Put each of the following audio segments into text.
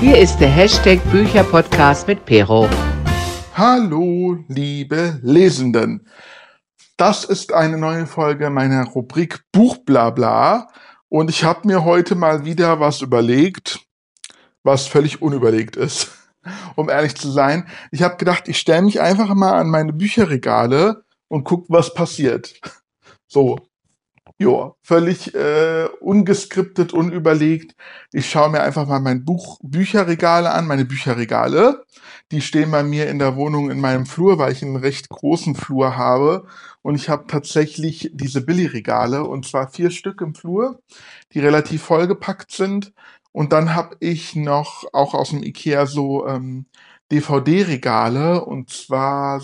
Hier ist der Hashtag Bücherpodcast mit Pero. Hallo, liebe Lesenden. Das ist eine neue Folge meiner Rubrik Buchblabla und ich habe mir heute mal wieder was überlegt, was völlig unüberlegt ist, um ehrlich zu sein. Ich habe gedacht, ich stelle mich einfach mal an meine Bücherregale und guck, was passiert. So, ja, völlig äh, ungeskriptet, unüberlegt. Ich schaue mir einfach mal mein Buch Bücherregale an, meine Bücherregale. Die stehen bei mir in der Wohnung in meinem Flur, weil ich einen recht großen Flur habe. Und ich habe tatsächlich diese Billigregale, und zwar vier Stück im Flur, die relativ vollgepackt sind. Und dann habe ich noch auch aus dem Ikea so ähm, DVD-Regale, und zwar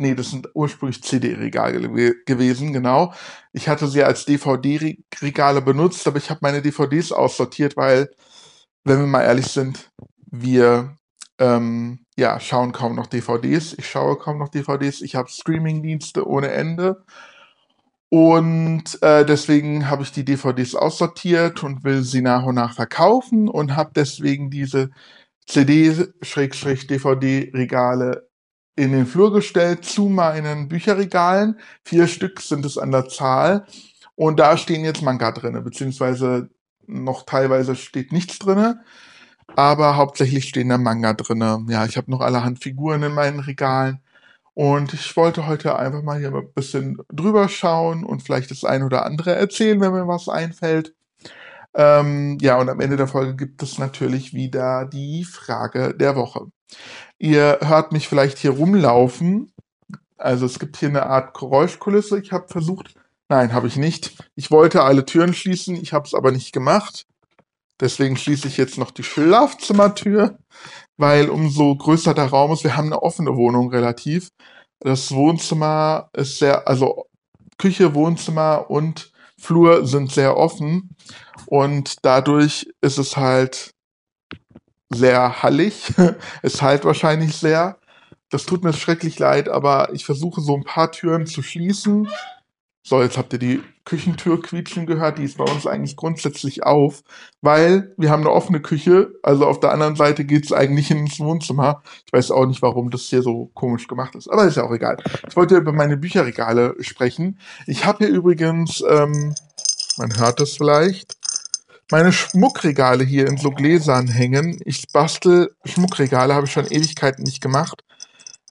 Nee, das sind ursprünglich CD-Regale gewesen, genau. Ich hatte sie als DVD-Regale benutzt, aber ich habe meine DVDs aussortiert, weil, wenn wir mal ehrlich sind, wir ähm, ja, schauen kaum noch DVDs. Ich schaue kaum noch DVDs. Ich habe Streaming-Dienste ohne Ende. Und äh, deswegen habe ich die DVDs aussortiert und will sie nach und nach verkaufen und habe deswegen diese CD-DVD-Regale in den Flur gestellt zu meinen Bücherregalen. Vier Stück sind es an der Zahl. Und da stehen jetzt Manga drinne, beziehungsweise noch teilweise steht nichts drinne, aber hauptsächlich stehen da Manga drinne. Ja, ich habe noch allerhand Figuren in meinen Regalen und ich wollte heute einfach mal hier ein bisschen drüber schauen und vielleicht das ein oder andere erzählen, wenn mir was einfällt. Ähm, ja, und am Ende der Folge gibt es natürlich wieder die Frage der Woche. Ihr hört mich vielleicht hier rumlaufen. Also es gibt hier eine Art Geräuschkulisse. Ich habe versucht, nein, habe ich nicht. Ich wollte alle Türen schließen, ich habe es aber nicht gemacht. Deswegen schließe ich jetzt noch die Schlafzimmertür, weil umso größer der Raum ist, wir haben eine offene Wohnung relativ. Das Wohnzimmer ist sehr, also Küche, Wohnzimmer und Flur sind sehr offen und dadurch ist es halt sehr hallig. es halt wahrscheinlich sehr. Das tut mir schrecklich leid, aber ich versuche so ein paar Türen zu schließen. So, jetzt habt ihr die Küchentür quietschen gehört, die ist bei uns eigentlich grundsätzlich auf, weil wir haben eine offene Küche, also auf der anderen Seite geht es eigentlich ins Wohnzimmer. Ich weiß auch nicht, warum das hier so komisch gemacht ist, aber ist ja auch egal. Ich wollte über meine Bücherregale sprechen. Ich habe hier übrigens, ähm, man hört es vielleicht, meine Schmuckregale hier in so Gläsern hängen. Ich bastel Schmuckregale, habe ich schon Ewigkeiten nicht gemacht.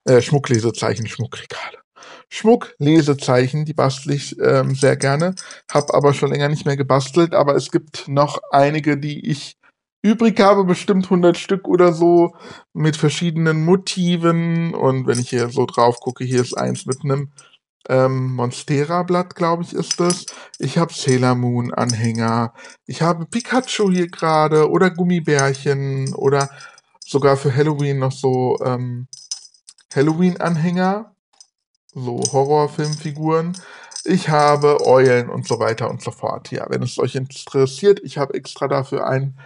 Äh, Schmucklesezeichen, Schmuckregale. Schmucklesezeichen, die bastel ich ähm, sehr gerne, habe aber schon länger nicht mehr gebastelt, aber es gibt noch einige, die ich übrig habe, bestimmt 100 Stück oder so, mit verschiedenen Motiven und wenn ich hier so drauf gucke, hier ist eins mit einem ähm, Monstera-Blatt, glaube ich, ist das. Ich habe Sailor Moon-Anhänger. Ich habe Pikachu hier gerade oder Gummibärchen oder sogar für Halloween noch so ähm, Halloween-Anhänger. So Horrorfilmfiguren. Ich habe Eulen und so weiter und so fort. Ja, wenn es euch interessiert, ich habe extra dafür ein,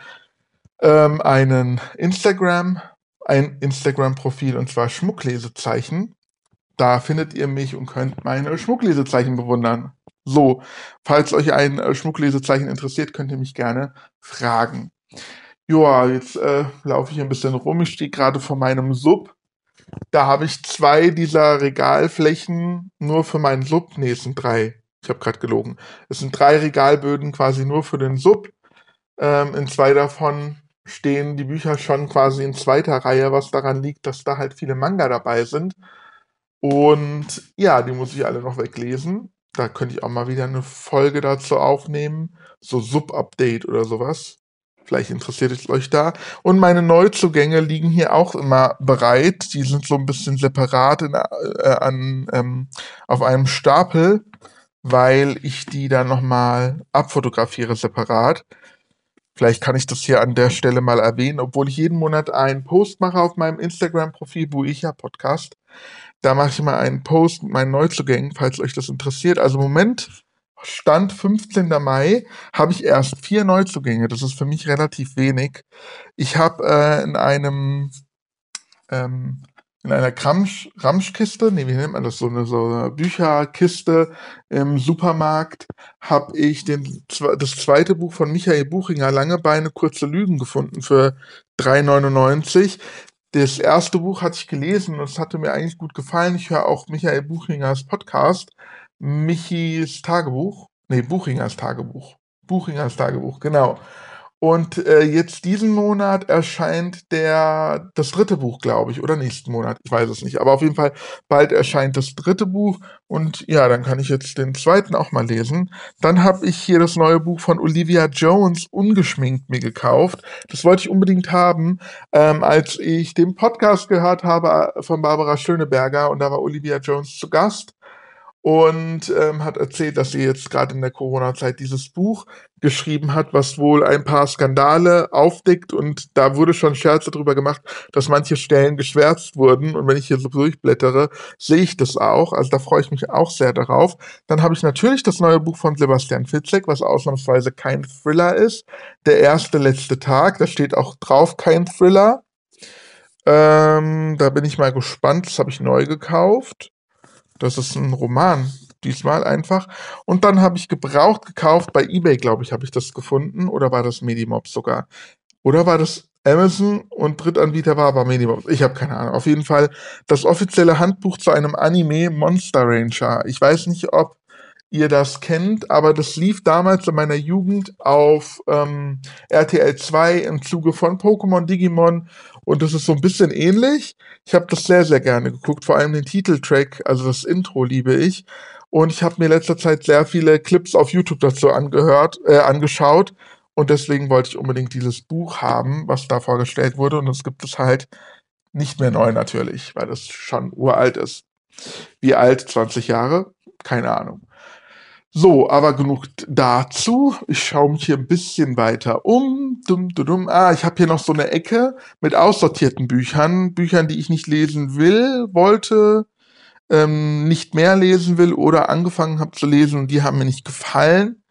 ähm, einen Instagram, ein Instagram-Profil und zwar Schmucklesezeichen. Da findet ihr mich und könnt meine Schmucklesezeichen bewundern. So, falls euch ein äh, Schmucklesezeichen interessiert, könnt ihr mich gerne fragen. Joa, jetzt äh, laufe ich ein bisschen rum. Ich stehe gerade vor meinem Sub. Da habe ich zwei dieser Regalflächen nur für meinen Sub. Nee, es sind drei. Ich habe gerade gelogen. Es sind drei Regalböden quasi nur für den Sub. Ähm, in zwei davon stehen die Bücher schon quasi in zweiter Reihe, was daran liegt, dass da halt viele Manga dabei sind. Und ja, die muss ich alle noch weglesen. Da könnte ich auch mal wieder eine Folge dazu aufnehmen. So Sub-Update oder sowas. Vielleicht interessiert es euch da. Und meine Neuzugänge liegen hier auch immer bereit. Die sind so ein bisschen separat in, äh, an, ähm, auf einem Stapel, weil ich die dann nochmal abfotografiere separat. Vielleicht kann ich das hier an der Stelle mal erwähnen, obwohl ich jeden Monat einen Post mache auf meinem Instagram-Profil, wo ich ja Podcast. Da mache ich mal einen Post mit meinen Neuzugängen, falls euch das interessiert. Also Moment, Stand 15. Mai, habe ich erst vier Neuzugänge. Das ist für mich relativ wenig. Ich habe äh, in einem ähm, in einer Ramschkiste, nee, wie nennt man das, so eine, so eine Bücherkiste im Supermarkt, habe ich den, das zweite Buch von Michael Buchinger, Lange Beine, kurze Lügen gefunden für 3,99. Das erste Buch hatte ich gelesen und es hatte mir eigentlich gut gefallen. Ich höre auch Michael Buchingers Podcast, Michis Tagebuch, nee, Buchingers Tagebuch. Buchingers Tagebuch, genau. Und äh, jetzt diesen Monat erscheint der das dritte Buch, glaube ich, oder nächsten Monat, ich weiß es nicht. Aber auf jeden Fall bald erscheint das dritte Buch und ja, dann kann ich jetzt den zweiten auch mal lesen. Dann habe ich hier das neue Buch von Olivia Jones ungeschminkt mir gekauft. Das wollte ich unbedingt haben, ähm, als ich den Podcast gehört habe äh, von Barbara Schöneberger und da war Olivia Jones zu Gast und ähm, hat erzählt, dass sie jetzt gerade in der Corona-Zeit dieses Buch geschrieben hat, was wohl ein paar Skandale aufdeckt und da wurde schon Scherze drüber gemacht, dass manche Stellen geschwärzt wurden und wenn ich hier so durchblättere, sehe ich das auch, also da freue ich mich auch sehr darauf. Dann habe ich natürlich das neue Buch von Sebastian Fitzek, was ausnahmsweise kein Thriller ist, Der erste letzte Tag, da steht auch drauf kein Thriller. Ähm, da bin ich mal gespannt, das habe ich neu gekauft. Das ist ein Roman, diesmal einfach. Und dann habe ich gebraucht gekauft, bei eBay, glaube ich, habe ich das gefunden. Oder war das Medimob sogar? Oder war das Amazon und Drittanbieter war aber Medimob? Ich habe keine Ahnung. Auf jeden Fall das offizielle Handbuch zu einem Anime Monster Ranger. Ich weiß nicht, ob ihr das kennt, aber das lief damals in meiner Jugend auf ähm, RTL 2 im Zuge von Pokémon Digimon und das ist so ein bisschen ähnlich. Ich habe das sehr, sehr gerne geguckt, vor allem den Titeltrack, also das Intro liebe ich. Und ich habe mir letzter Zeit sehr viele Clips auf YouTube dazu angehört, äh, angeschaut. Und deswegen wollte ich unbedingt dieses Buch haben, was da vorgestellt wurde. Und das gibt es halt nicht mehr neu natürlich, weil das schon uralt ist. Wie alt? 20 Jahre? Keine Ahnung. So, aber genug dazu. Ich schaue mich hier ein bisschen weiter um. Dum, dum, dum. Ah, ich habe hier noch so eine Ecke mit aussortierten Büchern. Büchern, die ich nicht lesen will, wollte, ähm, nicht mehr lesen will oder angefangen habe zu lesen und die haben mir nicht gefallen.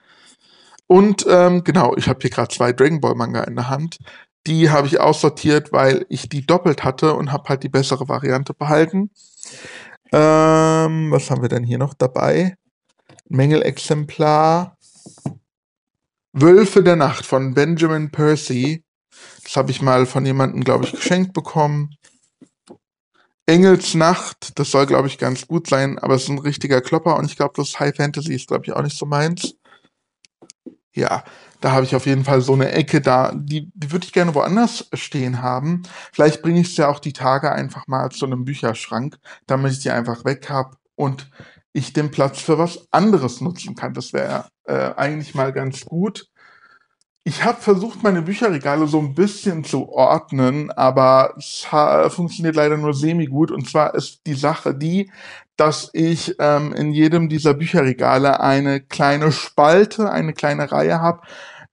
Und ähm, genau, ich habe hier gerade zwei Dragon Ball Manga in der Hand. Die habe ich aussortiert, weil ich die doppelt hatte und habe halt die bessere Variante behalten. Ähm, was haben wir denn hier noch dabei? Mängelexemplar Wölfe der Nacht von Benjamin Percy. Das habe ich mal von jemandem, glaube ich, geschenkt bekommen. Engels Nacht, das soll, glaube ich, ganz gut sein, aber es ist ein richtiger Klopper und ich glaube, das High Fantasy ist, glaube ich, auch nicht so meins. Ja, da habe ich auf jeden Fall so eine Ecke da, die, die würde ich gerne woanders stehen haben. Vielleicht bringe ich es ja auch die Tage einfach mal zu einem Bücherschrank, damit ich die einfach weg habe und ich den Platz für was anderes nutzen kann. Das wäre äh, eigentlich mal ganz gut. Ich habe versucht, meine Bücherregale so ein bisschen zu ordnen, aber es funktioniert leider nur semi-gut. Und zwar ist die Sache die, dass ich ähm, in jedem dieser Bücherregale eine kleine Spalte, eine kleine Reihe habe,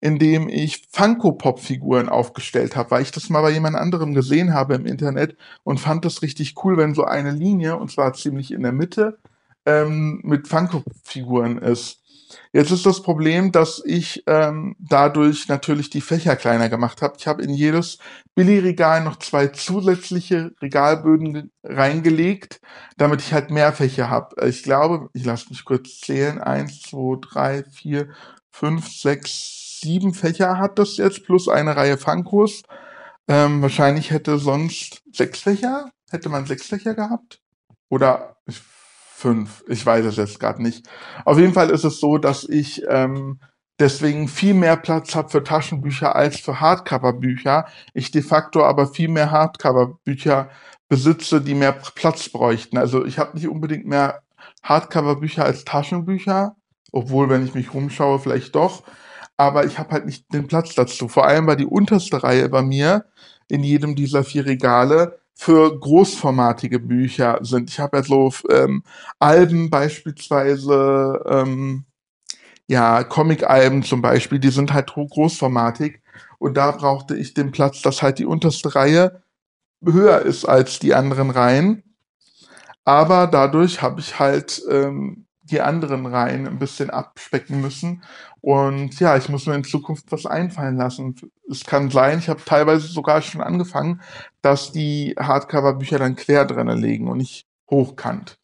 in dem ich Funko-Pop-Figuren aufgestellt habe, weil ich das mal bei jemand anderem gesehen habe im Internet und fand das richtig cool, wenn so eine Linie, und zwar ziemlich in der Mitte, ähm, mit Funko-Figuren ist. Jetzt ist das Problem, dass ich ähm, dadurch natürlich die Fächer kleiner gemacht habe. Ich habe in jedes Billigregal noch zwei zusätzliche Regalböden reingelegt, damit ich halt mehr Fächer habe. Ich glaube, ich lasse mich kurz zählen. Eins, zwei, drei, vier, fünf, sechs, sieben Fächer hat das jetzt, plus eine Reihe Funkos. Ähm, wahrscheinlich hätte sonst sechs Fächer, hätte man sechs Fächer gehabt. Oder ich fünf. Ich weiß es jetzt gerade nicht. Auf jeden Fall ist es so, dass ich ähm, deswegen viel mehr Platz habe für Taschenbücher als für Hardcover-Bücher. Ich de facto aber viel mehr Hardcover-Bücher besitze, die mehr Platz bräuchten. Also ich habe nicht unbedingt mehr Hardcover-Bücher als Taschenbücher, obwohl, wenn ich mich rumschaue, vielleicht doch. Aber ich habe halt nicht den Platz dazu. Vor allem war die unterste Reihe bei mir in jedem dieser vier Regale für großformatige Bücher sind. Ich habe ja so ähm, Alben beispielsweise, ähm, ja, Comic-Alben zum Beispiel, die sind halt großformatig. Und da brauchte ich den Platz, dass halt die unterste Reihe höher ist als die anderen Reihen. Aber dadurch habe ich halt ähm, die anderen Reihen ein bisschen abspecken müssen. Und ja, ich muss mir in Zukunft was einfallen lassen. Es kann sein, ich habe teilweise sogar schon angefangen, dass die Hardcover-Bücher dann quer drinnen liegen und nicht hochkant.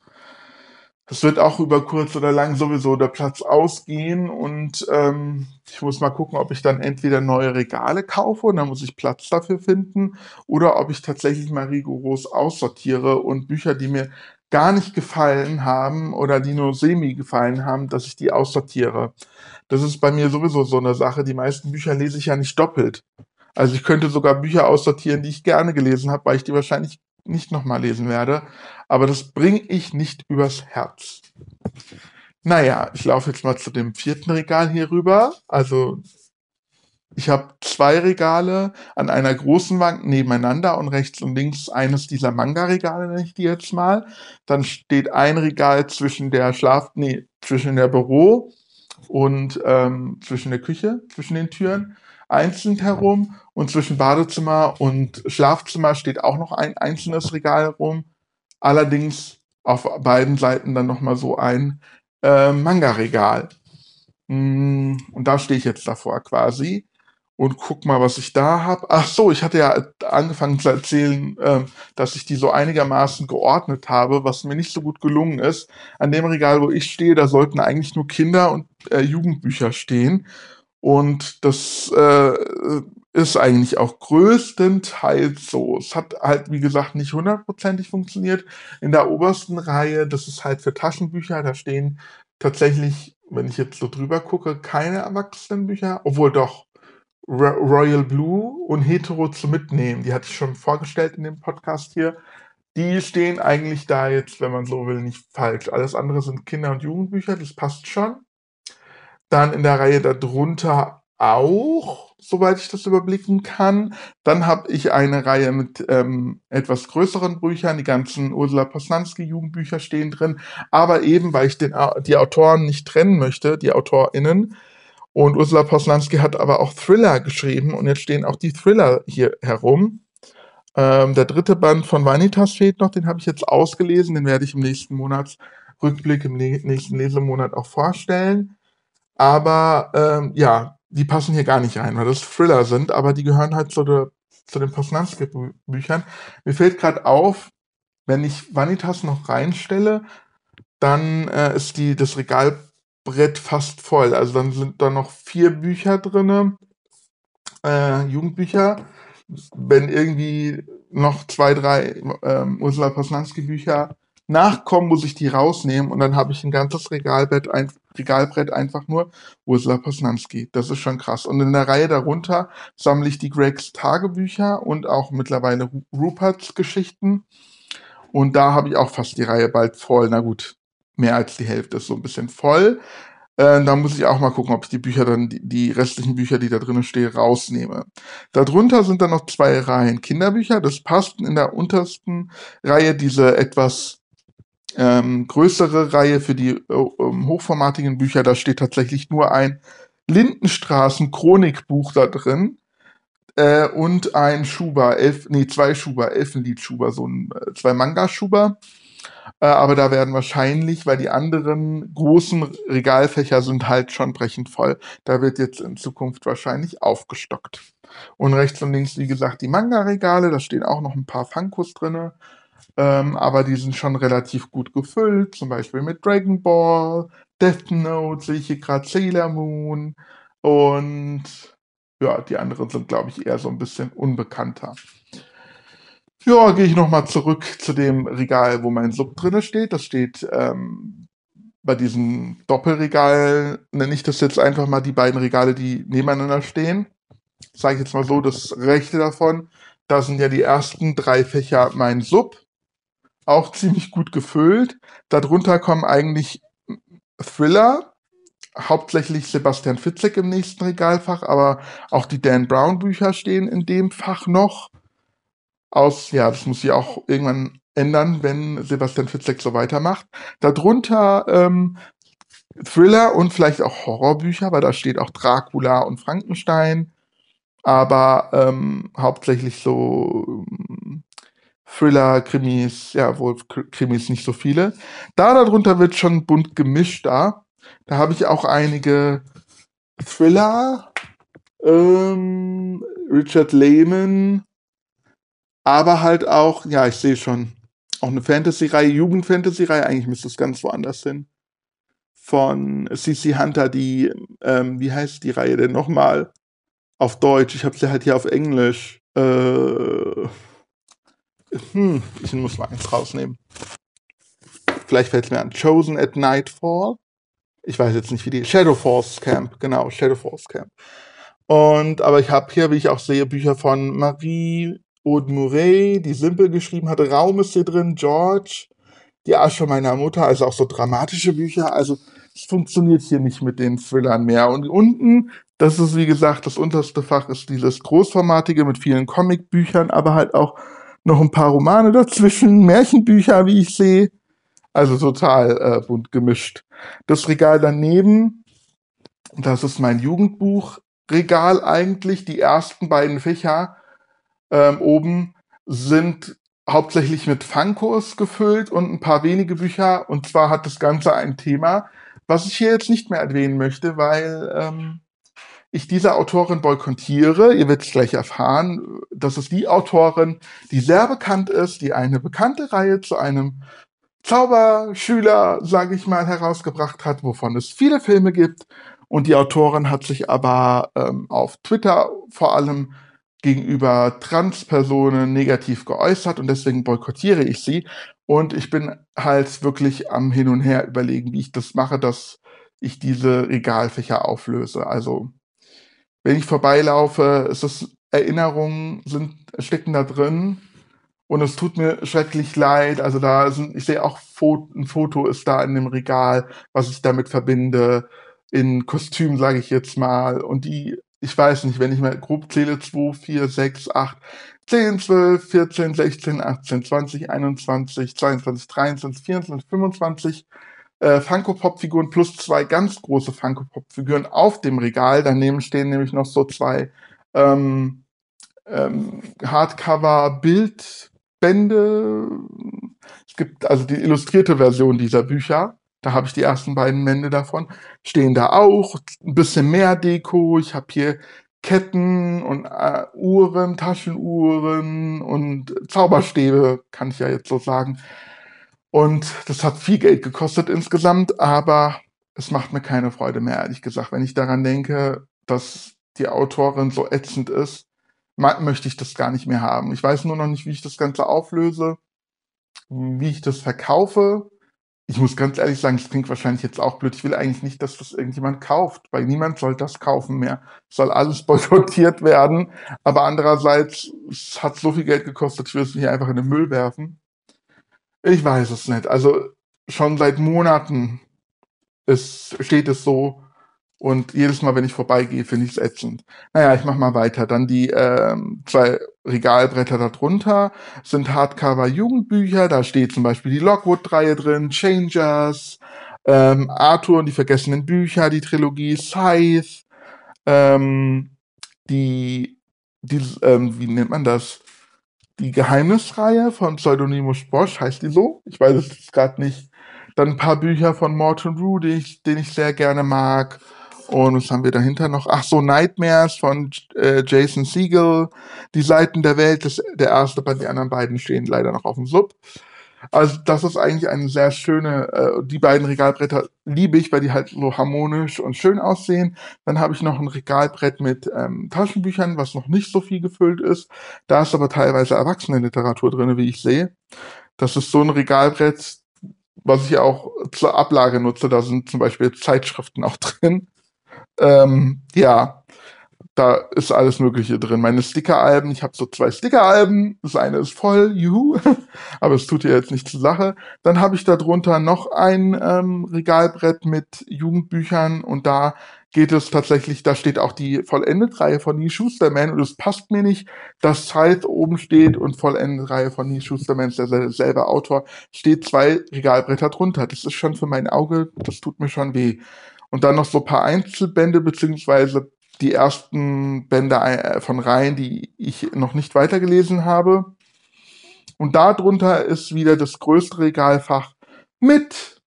Das wird auch über kurz oder lang sowieso der Platz ausgehen und ähm, ich muss mal gucken, ob ich dann entweder neue Regale kaufe und dann muss ich Platz dafür finden oder ob ich tatsächlich mal rigoros aussortiere und Bücher, die mir gar nicht gefallen haben oder die nur semi gefallen haben, dass ich die aussortiere. Das ist bei mir sowieso so eine Sache. Die meisten Bücher lese ich ja nicht doppelt. Also ich könnte sogar Bücher aussortieren, die ich gerne gelesen habe, weil ich die wahrscheinlich nicht nochmal lesen werde. Aber das bringe ich nicht übers Herz. Naja, ich laufe jetzt mal zu dem vierten Regal hier rüber. Also ich habe zwei Regale an einer großen Wand nebeneinander und rechts und links eines dieser Manga-Regale, nenne ich die jetzt mal. Dann steht ein Regal zwischen der Schlaf, nee, zwischen der Büro und ähm, zwischen der Küche, zwischen den Türen einzeln herum und zwischen Badezimmer und Schlafzimmer steht auch noch ein einzelnes Regal rum. Allerdings auf beiden Seiten dann nochmal so ein äh, Manga-Regal. Mm, und da stehe ich jetzt davor quasi und guck mal, was ich da habe. Ach so, ich hatte ja angefangen zu erzählen, äh, dass ich die so einigermaßen geordnet habe, was mir nicht so gut gelungen ist. An dem Regal, wo ich stehe, da sollten eigentlich nur Kinder- und äh, Jugendbücher stehen. Und das äh, ist eigentlich auch größtenteils so. Es hat halt, wie gesagt, nicht hundertprozentig funktioniert. In der obersten Reihe, das ist halt für Taschenbücher, da stehen tatsächlich, wenn ich jetzt so drüber gucke, keine Erwachsenenbücher, obwohl doch Royal Blue und Hetero zu mitnehmen. Die hatte ich schon vorgestellt in dem Podcast hier. Die stehen eigentlich da jetzt, wenn man so will, nicht falsch. Alles andere sind Kinder- und Jugendbücher, das passt schon. Dann in der Reihe darunter auch, soweit ich das überblicken kann. Dann habe ich eine Reihe mit ähm, etwas größeren Büchern. Die ganzen Ursula Posnanski Jugendbücher stehen drin. Aber eben, weil ich den, die Autoren nicht trennen möchte, die AutorInnen, und Ursula Poslanski hat aber auch Thriller geschrieben und jetzt stehen auch die Thriller hier herum. Ähm, der dritte Band von Vanitas fehlt noch, den habe ich jetzt ausgelesen, den werde ich im nächsten Monatsrückblick, im nächsten Lesemonat auch vorstellen. Aber ähm, ja, die passen hier gar nicht rein, weil das Thriller sind, aber die gehören halt zu, der, zu den Poslanski-Büchern. Mir fällt gerade auf, wenn ich Vanitas noch reinstelle, dann äh, ist die, das Regal Brett fast voll. Also dann sind da noch vier Bücher drin, äh, Jugendbücher. Wenn irgendwie noch zwei, drei ähm, Ursula Posnanski Bücher nachkommen, muss ich die rausnehmen und dann habe ich ein ganzes Regalbrett, ein, Regalbrett einfach nur Ursula Posnanski. Das ist schon krass. Und in der Reihe darunter sammle ich die Gregs Tagebücher und auch mittlerweile Ruperts Geschichten. Und da habe ich auch fast die Reihe bald voll. Na gut, mehr als die Hälfte ist so ein bisschen voll. Äh, da muss ich auch mal gucken, ob ich die Bücher dann, die, die restlichen Bücher, die da drinnen stehen, rausnehme. Darunter sind dann noch zwei Reihen Kinderbücher. Das passt in der untersten Reihe diese etwas ähm, größere Reihe für die äh, hochformatigen Bücher. Da steht tatsächlich nur ein Lindenstraßen-Chronikbuch da drin. Äh, und ein Schuber, elf, nee, zwei Schuber, Elfenlied-Schuber, so ein, äh, zwei Manga-Schuber. Äh, aber da werden wahrscheinlich, weil die anderen großen Regalfächer sind halt schon brechend voll, da wird jetzt in Zukunft wahrscheinlich aufgestockt. Und rechts und links, wie gesagt, die Manga-Regale, da stehen auch noch ein paar Funkos drinne. Ähm, aber die sind schon relativ gut gefüllt, zum Beispiel mit Dragon Ball, Death Note, sehe ich hier gerade Sailor Moon und ja, die anderen sind, glaube ich, eher so ein bisschen unbekannter. Ja, gehe ich nochmal zurück zu dem Regal, wo mein Sub drinne steht. Das steht ähm, bei diesem Doppelregal, nenne ich das jetzt einfach mal die beiden Regale, die nebeneinander stehen. Sage ich jetzt mal so, das rechte davon, da sind ja die ersten drei Fächer mein Sub, auch ziemlich gut gefüllt. Darunter kommen eigentlich Thriller, hauptsächlich Sebastian Fitzek im nächsten Regalfach, aber auch die Dan Brown Bücher stehen in dem Fach noch aus, ja, das muss sich auch irgendwann ändern, wenn Sebastian Fitzek so weitermacht. Darunter ähm, Thriller und vielleicht auch Horrorbücher, weil da steht auch Dracula und Frankenstein, aber ähm, hauptsächlich so Thriller, Krimis, ja, wohl Krimis nicht so viele. Da darunter wird schon bunt gemischt da. Da habe ich auch einige Thriller, ähm, Richard Lehman, aber halt auch, ja, ich sehe schon, auch eine Fantasy-Reihe, Jugend-Fantasy-Reihe, eigentlich müsste es ganz woanders hin. Von CC Hunter, die, ähm, wie heißt die Reihe denn nochmal? Auf Deutsch, ich habe sie halt hier auf Englisch. Äh, hm, ich muss mal eins rausnehmen. Vielleicht fällt es mir an. Chosen at Nightfall. Ich weiß jetzt nicht, wie die. Shadow Force Camp, genau, Shadow Force Camp. Und, aber ich habe hier, wie ich auch sehe, Bücher von Marie Aude Murray, die Simpel geschrieben hatte. Raum ist hier drin, George, die Asche meiner Mutter, also auch so dramatische Bücher. Also es funktioniert hier nicht mit den Thrillern mehr. Und unten, das ist wie gesagt, das unterste Fach ist dieses großformatige mit vielen Comicbüchern, aber halt auch noch ein paar Romane dazwischen, Märchenbücher, wie ich sehe. Also total äh, bunt gemischt. Das Regal daneben, das ist mein Jugendbuchregal eigentlich. Die ersten beiden Fächer ähm, oben sind hauptsächlich mit Funkos gefüllt und ein paar wenige Bücher. Und zwar hat das Ganze ein Thema, was ich hier jetzt nicht mehr erwähnen möchte, weil ähm, ich diese Autorin boykottiere. Ihr werdet es gleich erfahren. Das ist die Autorin, die sehr bekannt ist, die eine bekannte Reihe zu einem Zauberschüler, sage ich mal, herausgebracht hat, wovon es viele Filme gibt. Und die Autorin hat sich aber ähm, auf Twitter vor allem gegenüber Transpersonen negativ geäußert und deswegen boykottiere ich sie. Und ich bin halt wirklich am Hin und Her überlegen, wie ich das mache, dass ich diese Regalfächer auflöse. Also wenn ich vorbeilaufe, ist es Erinnerungen sind, stecken da drin. Und es tut mir schrecklich leid. Also da sind, ich sehe auch ein Foto ist da in dem Regal, was ich damit verbinde. In Kostüm, sage ich jetzt mal. Und die, ich weiß nicht, wenn ich mal grob zähle, 2, 4, 6, 8, 10, 12, 14, 16, 18, 20, 21, 22, 23, 24, 25 äh, Funko-Pop-Figuren plus zwei ganz große Funko-Pop-Figuren auf dem Regal. Daneben stehen nämlich noch so zwei ähm, ähm, Hardcover-Bildbände. Es gibt also die illustrierte Version dieser Bücher. Da habe ich die ersten beiden Bände davon. Stehen da auch. Ein bisschen mehr Deko. Ich habe hier Ketten und äh, Uhren, Taschenuhren und Zauberstäbe, kann ich ja jetzt so sagen. Und das hat viel Geld gekostet insgesamt, aber es macht mir keine Freude mehr, ehrlich gesagt. Wenn ich daran denke, dass die Autorin so ätzend ist, möchte ich das gar nicht mehr haben. Ich weiß nur noch nicht, wie ich das Ganze auflöse, wie ich das verkaufe. Ich muss ganz ehrlich sagen, es klingt wahrscheinlich jetzt auch blöd. Ich will eigentlich nicht, dass das irgendjemand kauft, weil niemand soll das kaufen mehr. Es soll alles boykottiert werden. Aber andererseits, es hat so viel Geld gekostet, ich will es nicht einfach in den Müll werfen. Ich weiß es nicht. Also schon seit Monaten ist, steht es so. Und jedes Mal, wenn ich vorbeigehe, finde ich es ätzend. Naja, ich mach mal weiter. Dann die ähm, zwei Regalbretter darunter sind Hardcover-Jugendbücher. Da steht zum Beispiel die Lockwood-Reihe drin, Changers, ähm, Arthur und die vergessenen Bücher, die Trilogie Scythe, ähm, die, die ähm, wie nennt man das? Die Geheimnisreihe von Pseudonymus Bosch, heißt die so? Ich weiß es gerade nicht. Dann ein paar Bücher von Morton Rue, den ich, sehr gerne mag. Und was haben wir dahinter noch? Ach so, Nightmares von äh, Jason Siegel. Die Seiten der Welt, das, der erste bei den anderen beiden stehen leider noch auf dem Sub. Also das ist eigentlich eine sehr schöne, äh, die beiden Regalbretter liebe ich, weil die halt so harmonisch und schön aussehen. Dann habe ich noch ein Regalbrett mit ähm, Taschenbüchern, was noch nicht so viel gefüllt ist. Da ist aber teilweise Erwachsenenliteratur drin, wie ich sehe. Das ist so ein Regalbrett, was ich auch zur Ablage nutze. Da sind zum Beispiel Zeitschriften auch drin. Ähm, ja, da ist alles Mögliche drin. Meine Sticker-Alben, ich habe so zwei Sticker-Alben. Das eine ist voll, juhu, aber es tut ja jetzt nicht zur Sache. Dann habe ich darunter noch ein ähm, Regalbrett mit Jugendbüchern und da geht es tatsächlich, da steht auch die Vollendet-Reihe von Nie Schusterman und es passt mir nicht, dass Zeit oben steht und Vollendet-Reihe von Nie Schusterman ist derselbe Autor, steht zwei Regalbretter drunter. Das ist schon für mein Auge, das tut mir schon weh. Und dann noch so ein paar Einzelbände beziehungsweise die ersten Bände äh, von Reihen, die ich noch nicht weitergelesen habe. und darunter ist wieder das größte Regalfach mit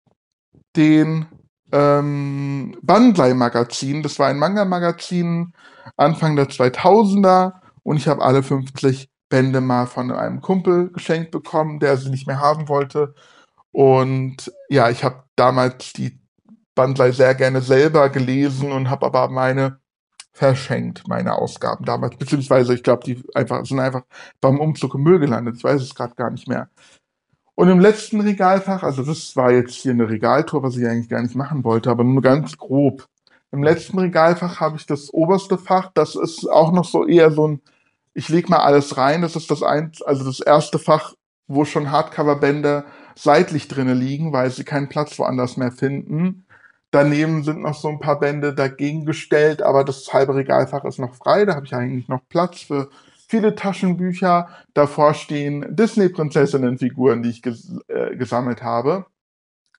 den ähm, Bandai-Magazinen. Das war ein Manga-Magazin Anfang der 2000er und ich habe alle 50 Bände mal von einem Kumpel geschenkt bekommen, der sie nicht mehr haben wollte. Und ja, ich habe damals die Bandai sehr gerne selber gelesen und habe aber meine verschenkt, meine Ausgaben damals. Beziehungsweise, ich glaube, die einfach, sind einfach beim Umzug im Müll gelandet. Ich weiß es gerade gar nicht mehr. Und im letzten Regalfach, also das war jetzt hier eine Regaltour, was ich eigentlich gar nicht machen wollte, aber nur ganz grob. Im letzten Regalfach habe ich das oberste Fach, das ist auch noch so eher so ein, ich leg mal alles rein, das ist das eins, also das erste Fach, wo schon Hardcover-Bände seitlich drinne liegen, weil sie keinen Platz woanders mehr finden. Daneben sind noch so ein paar Bände dagegen gestellt, aber das halbe Regalfach ist noch frei. Da habe ich eigentlich noch Platz für viele Taschenbücher. Davor stehen Disney-Prinzessinnen-Figuren, die ich ges äh, gesammelt habe.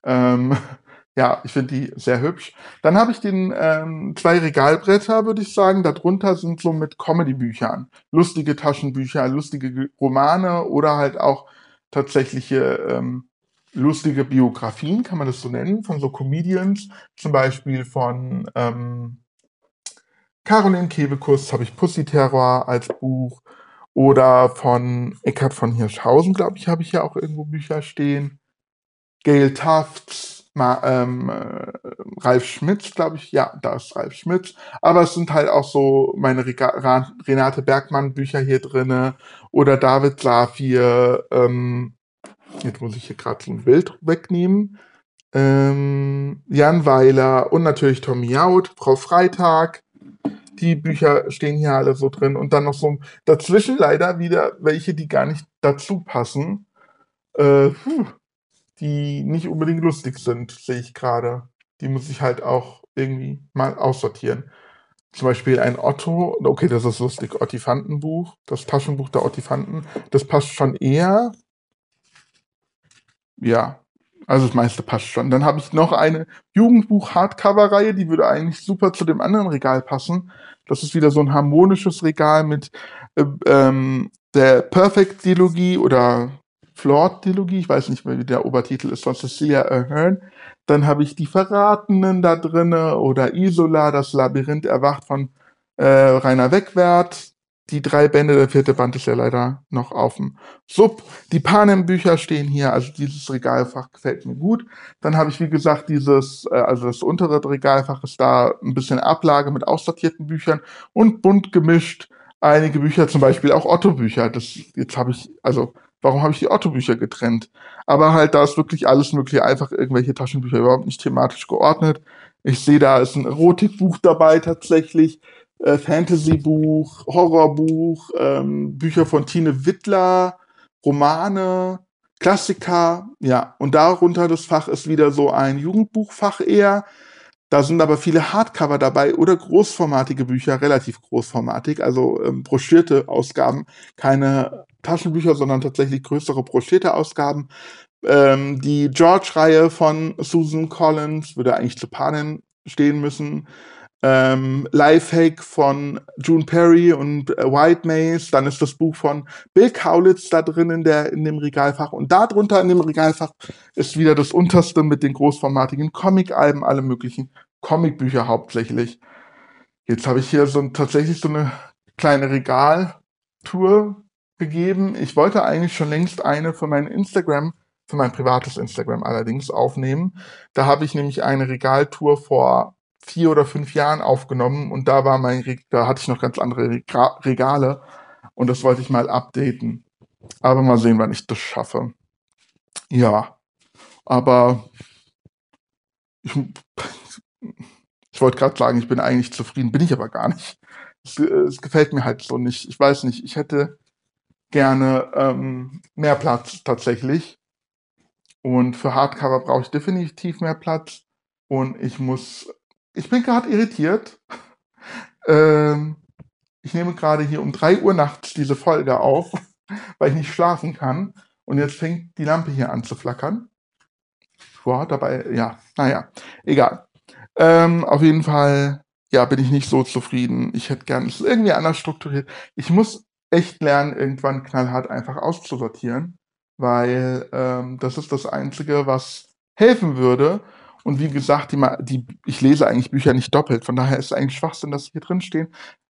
Ähm, ja, ich finde die sehr hübsch. Dann habe ich den ähm, zwei Regalbretter, würde ich sagen. Darunter sind so mit Comedy-Büchern, lustige Taschenbücher, lustige Romane oder halt auch tatsächliche ähm, lustige Biografien, kann man das so nennen, von so Comedians, zum Beispiel von ähm, Caroline Kebekus habe ich Pussy Terror als Buch oder von Eckhard von Hirschhausen, glaube ich, habe ich ja auch irgendwo Bücher stehen. Gail Tufts, Ma, ähm, äh, Ralf Schmitz, glaube ich, ja, da ist Ralf Schmitz. Aber es sind halt auch so meine Rega Renate Bergmann Bücher hier drinne oder David Safir, ähm, Jetzt muss ich hier gerade so ein Bild wegnehmen. Ähm, Jan Weiler und natürlich Tommy Jaud, Frau Freitag. Die Bücher stehen hier alle so drin. Und dann noch so dazwischen leider wieder welche, die gar nicht dazu passen. Äh, die nicht unbedingt lustig sind, sehe ich gerade. Die muss ich halt auch irgendwie mal aussortieren. Zum Beispiel ein Otto, okay, das ist lustig, Ottifantenbuch, das Taschenbuch der Ottifanten. Das passt schon eher ja, also das meiste passt schon. Dann habe ich noch eine Jugendbuch-Hardcover-Reihe, die würde eigentlich super zu dem anderen Regal passen. Das ist wieder so ein harmonisches Regal mit äh, ähm, der Perfect-Dilogie oder Flawed-Dilogie, ich weiß nicht mehr, wie der Obertitel ist, von Cecilia Ahern. Dann habe ich die Verratenen da drinne oder Isola, das Labyrinth erwacht von äh, Rainer Wegwert die drei Bände, der vierte Band ist ja leider noch auf dem Sub. Die Panem-Bücher stehen hier, also dieses Regalfach gefällt mir gut. Dann habe ich, wie gesagt, dieses, äh, also das untere Regalfach ist da ein bisschen Ablage mit aussortierten Büchern und bunt gemischt einige Bücher, zum Beispiel auch Otto-Bücher. Das, jetzt habe ich, also, warum habe ich die Otto-Bücher getrennt? Aber halt, da ist wirklich alles mögliche, einfach irgendwelche Taschenbücher überhaupt nicht thematisch geordnet. Ich sehe, da ist ein Erotikbuch dabei tatsächlich äh, Fantasy-Buch, Horrorbuch, ähm, Bücher von Tine Wittler, Romane, Klassiker, ja. Und darunter das Fach ist wieder so ein Jugendbuchfach eher. Da sind aber viele Hardcover dabei oder großformatige Bücher, relativ großformatig, also ähm, broschierte Ausgaben, keine Taschenbücher, sondern tatsächlich größere broschierte Ausgaben. Ähm, die George-Reihe von Susan Collins würde eigentlich zu Panen stehen müssen ähm, Lifehack von June Perry und äh, White Maze, dann ist das Buch von Bill Kaulitz da drin in, der, in dem Regalfach und darunter in dem Regalfach ist wieder das unterste mit den großformatigen Comic-Alben, alle möglichen Comicbücher hauptsächlich. Jetzt habe ich hier so tatsächlich so eine kleine Regaltour gegeben. Ich wollte eigentlich schon längst eine für mein Instagram, für mein privates Instagram allerdings aufnehmen. Da habe ich nämlich eine Regaltour vor vier oder fünf Jahren aufgenommen und da war mein, da hatte ich noch ganz andere Regale und das wollte ich mal updaten. Aber mal sehen, wann ich das schaffe. Ja, aber ich, ich wollte gerade sagen, ich bin eigentlich zufrieden, bin ich aber gar nicht. Es, es, gefällt mir halt so nicht. Ich weiß nicht, ich hätte gerne ähm, mehr Platz tatsächlich. Und für Hardcover brauche ich definitiv mehr Platz. Und ich muss ich bin gerade irritiert. Ähm, ich nehme gerade hier um 3 Uhr nachts diese Folge auf, weil ich nicht schlafen kann. Und jetzt fängt die Lampe hier an zu flackern. Boah, dabei, ja, naja, egal. Ähm, auf jeden Fall, ja, bin ich nicht so zufrieden. Ich hätte gern, es irgendwie anders strukturiert. Ich muss echt lernen, irgendwann knallhart einfach auszusortieren. weil ähm, das ist das Einzige, was helfen würde. Und wie gesagt, die, die, ich lese eigentlich Bücher nicht doppelt, von daher ist es eigentlich Schwachsinn, dass sie hier drin stehen.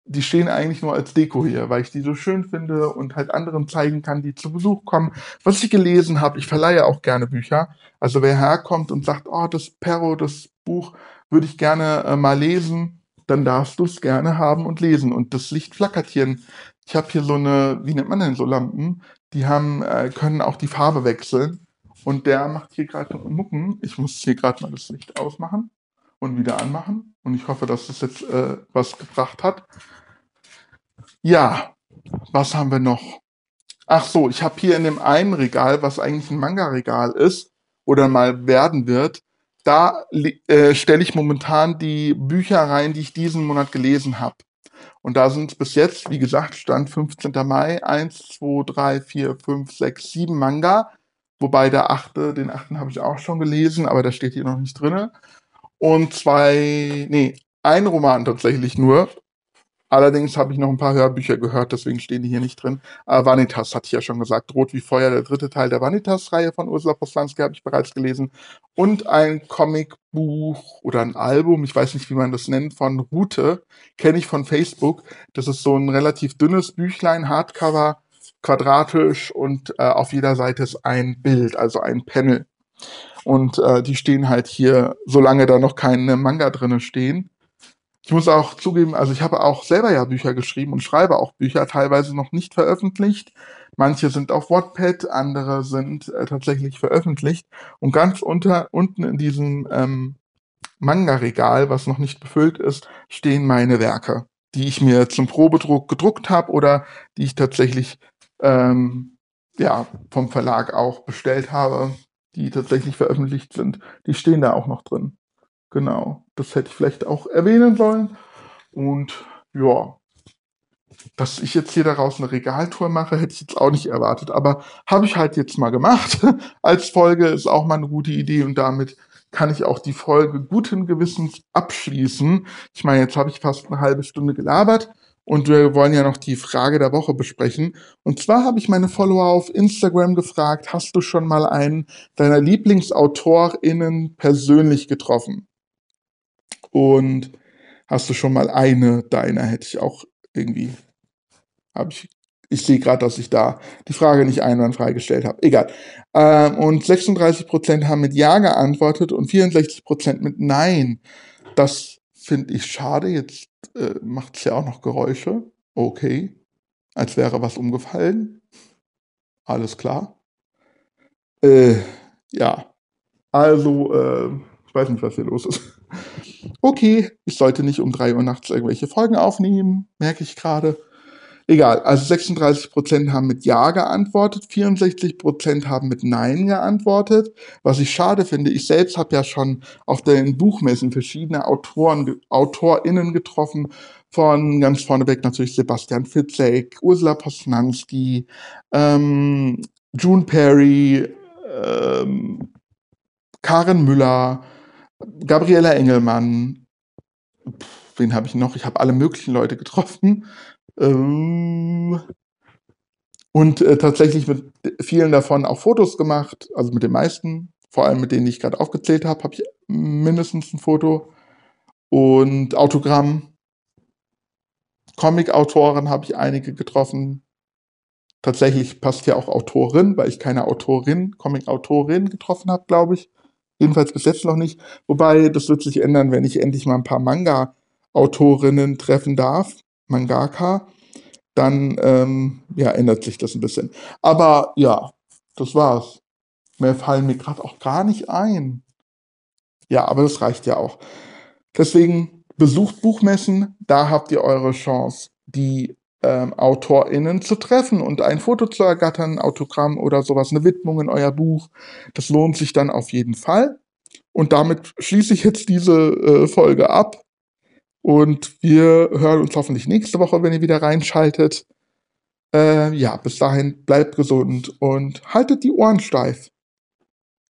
Die stehen eigentlich nur als Deko hier, weil ich die so schön finde und halt anderen zeigen kann, die zu Besuch kommen, was ich gelesen habe. Ich verleihe auch gerne Bücher. Also wer herkommt und sagt, oh, das Perro, das Buch würde ich gerne äh, mal lesen, dann darfst du es gerne haben und lesen. Und das Licht flackert hier. Ich habe hier so eine, wie nennt man denn so Lampen? Die haben, äh, können auch die Farbe wechseln. Und der macht hier gerade Mucken. Ich muss hier gerade mal das Licht ausmachen und wieder anmachen. Und ich hoffe, dass das jetzt äh, was gebracht hat. Ja, was haben wir noch? Ach so, ich habe hier in dem einen Regal, was eigentlich ein Manga-Regal ist oder mal werden wird, da äh, stelle ich momentan die Bücher rein, die ich diesen Monat gelesen habe. Und da sind bis jetzt, wie gesagt, Stand 15. Mai, 1, 2, 3, 4, 5, 6, 7 Manga. Wobei der achte, den achten habe ich auch schon gelesen, aber der steht hier noch nicht drin. Und zwei, nee, ein Roman tatsächlich nur. Allerdings habe ich noch ein paar Hörbücher gehört, deswegen stehen die hier nicht drin. Äh, Vanitas hatte ich ja schon gesagt. Rot wie Feuer, der dritte Teil der Vanitas-Reihe von Ursula Poslanski habe ich bereits gelesen. Und ein Comicbuch oder ein Album, ich weiß nicht, wie man das nennt, von Rute, kenne ich von Facebook. Das ist so ein relativ dünnes Büchlein, Hardcover, quadratisch und äh, auf jeder Seite ist ein Bild, also ein Panel. Und äh, die stehen halt hier, solange da noch keine Manga drinne stehen. Ich muss auch zugeben, also ich habe auch selber ja Bücher geschrieben und schreibe auch Bücher, teilweise noch nicht veröffentlicht. Manche sind auf Wattpad, andere sind äh, tatsächlich veröffentlicht. Und ganz unter, unten in diesem ähm, Manga-Regal, was noch nicht befüllt ist, stehen meine Werke, die ich mir zum Probedruck gedruckt habe oder die ich tatsächlich ähm, ja, vom Verlag auch bestellt habe, die tatsächlich veröffentlicht sind. Die stehen da auch noch drin. Genau, das hätte ich vielleicht auch erwähnen sollen. Und ja, dass ich jetzt hier daraus eine Regaltour mache, hätte ich jetzt auch nicht erwartet. Aber habe ich halt jetzt mal gemacht. Als Folge ist auch mal eine gute Idee und damit kann ich auch die Folge guten Gewissens abschließen. Ich meine, jetzt habe ich fast eine halbe Stunde gelabert und wir wollen ja noch die Frage der Woche besprechen. Und zwar habe ich meine Follower auf Instagram gefragt, hast du schon mal einen deiner LieblingsautorInnen persönlich getroffen? Und hast du schon mal eine deiner, hätte ich auch irgendwie, habe ich, ich sehe gerade, dass ich da die Frage nicht einwandfrei gestellt habe. Egal. Ähm, und 36% haben mit Ja geantwortet und 64% mit Nein. Das finde ich schade. Jetzt äh, macht es ja auch noch Geräusche. Okay. Als wäre was umgefallen. Alles klar. Äh, ja. Also, äh, ich weiß nicht, was hier los ist. Okay, ich sollte nicht um 3 Uhr nachts irgendwelche Folgen aufnehmen, merke ich gerade. Egal, also 36% haben mit Ja geantwortet, 64% haben mit Nein geantwortet. Was ich schade finde, ich selbst habe ja schon auf den Buchmessen verschiedene Autoren, AutorInnen getroffen, von ganz vorneweg natürlich Sebastian Fitzek, Ursula Posnanski, ähm, June Perry, ähm, Karen Müller, Gabriela Engelmann, Pff, wen habe ich noch? Ich habe alle möglichen Leute getroffen. Ähm, und äh, tatsächlich mit vielen davon auch Fotos gemacht, also mit den meisten, vor allem mit denen ich gerade aufgezählt habe, habe ich mindestens ein Foto. Und Autogramm. Comic-Autoren habe ich einige getroffen. Tatsächlich passt ja auch Autorin, weil ich keine Autorin, Comic-Autorin getroffen habe, glaube ich. Jedenfalls bis jetzt noch nicht. Wobei, das wird sich ändern, wenn ich endlich mal ein paar Manga-Autorinnen treffen darf. Mangaka. Dann ähm, ja, ändert sich das ein bisschen. Aber ja, das war's. Mehr fallen mir gerade auch gar nicht ein. Ja, aber das reicht ja auch. Deswegen besucht Buchmessen, da habt ihr eure Chance, die ähm, AutorInnen zu treffen und ein Foto zu ergattern, ein Autogramm oder sowas, eine Widmung in euer Buch. Das lohnt sich dann auf jeden Fall. Und damit schließe ich jetzt diese äh, Folge ab. Und wir hören uns hoffentlich nächste Woche, wenn ihr wieder reinschaltet. Äh, ja, bis dahin bleibt gesund und haltet die Ohren steif.